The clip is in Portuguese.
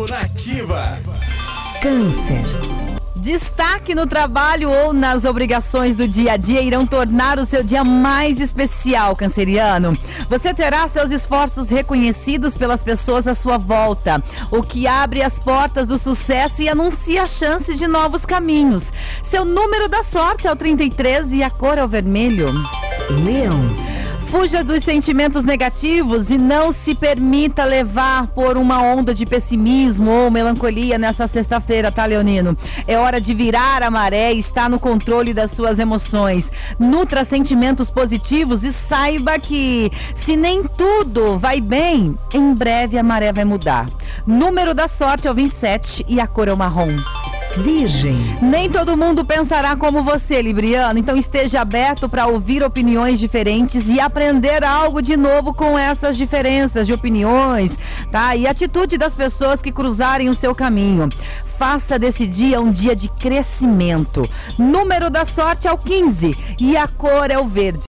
nativa. Câncer. Destaque no trabalho ou nas obrigações do dia a dia irão tornar o seu dia mais especial, canceriano. Você terá seus esforços reconhecidos pelas pessoas à sua volta, o que abre as portas do sucesso e anuncia a chance de novos caminhos. Seu número da sorte é o 33 e a cor é o vermelho. Leão. Fuja dos sentimentos negativos e não se permita levar por uma onda de pessimismo ou melancolia nessa sexta-feira, tá, Leonino? É hora de virar a maré e estar no controle das suas emoções. Nutra sentimentos positivos e saiba que, se nem tudo vai bem, em breve a maré vai mudar. Número da sorte é o 27 e a cor é o marrom. Virgem. Nem todo mundo pensará como você, Libriano, então esteja aberto para ouvir opiniões diferentes e aprender algo de novo com essas diferenças de opiniões, tá? E atitude das pessoas que cruzarem o seu caminho. Faça desse dia um dia de crescimento. Número da sorte é o 15 e a cor é o verde.